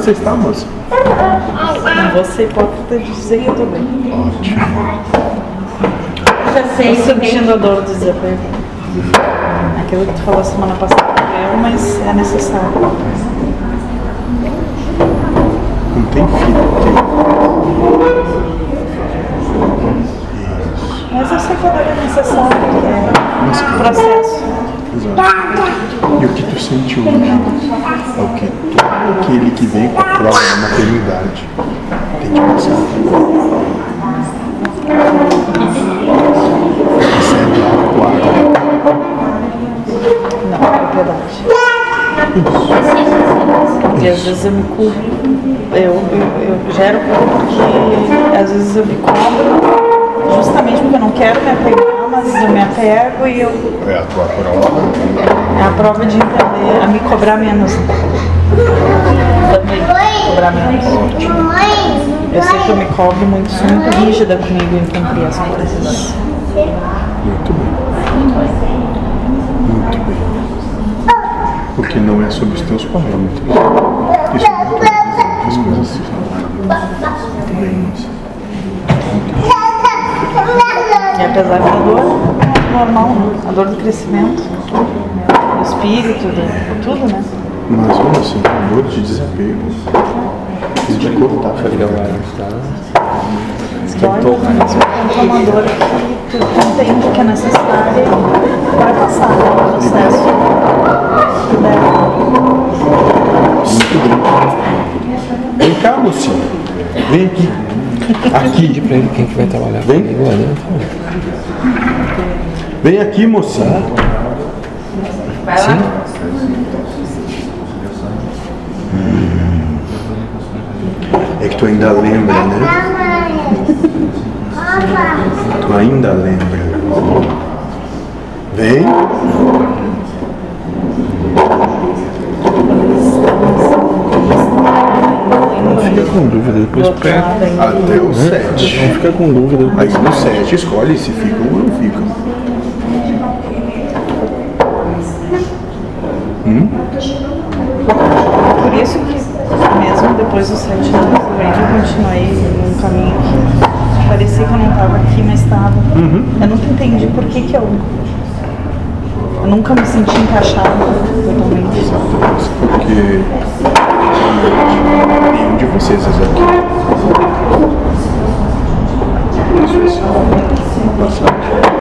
você está, moça? Ser hipócrita de dizer que eu tô bem. Ótimo. Já sei. Estou sentindo a dor do desapego. Aquilo que tu falou semana passada é mas é necessário. Não tem filho. Mas eu sei que a dor é necessária, que é Mas, um processo. E o que tu sente hoje é o que todo aquele que vem com a prova da maternidade tem que passar. Recebe algo água. Não, é propriedade. E às vezes eu me culpo, eu, eu, eu gero porque às vezes eu me cobro justamente porque eu não quero me apegar, mas eu me apego e eu, É a tua prova. é a prova de entender, a me cobrar menos. Também, cobrar menos. Eu sei que eu me cobro muito, sou muito rígida comigo em cumprir as coisas. Muito bem. Muito bem. Porque não é sobre os teus parâmetros. Isso é importante. As coisas se Muito bem, moça. E apesar que a dor é normal, né? A dor do crescimento, do espírito, do, tudo, né? Mas olha assim, dor de desapego. E de cortar a Legal, ferida. tá? Dói, mas é uma dor que tu entende que é necessária para passar pelo processo. Muito bem. Vem cá, mocinho. Vem aqui. Aqui. pra ele quem que vai trabalhar Vem. comigo lá dentro. Vem aqui, mocinho. Sim. É que tu ainda lembra, né? Tu ainda lembra. Vem. Com dúvida, depois pega. Até o 7. Não fica com dúvida. Aí no 7 escolhe se ficam ou não ficam. Por isso que, mesmo depois dos sete anos, eu ainda continuei num caminho que parecia que eu não estava aqui, mas estava. Eu nunca entendi por que, que eu. Eu nunca me senti encaixada totalmente. Porque nenhum de vocês é aqui. Isso é bastante.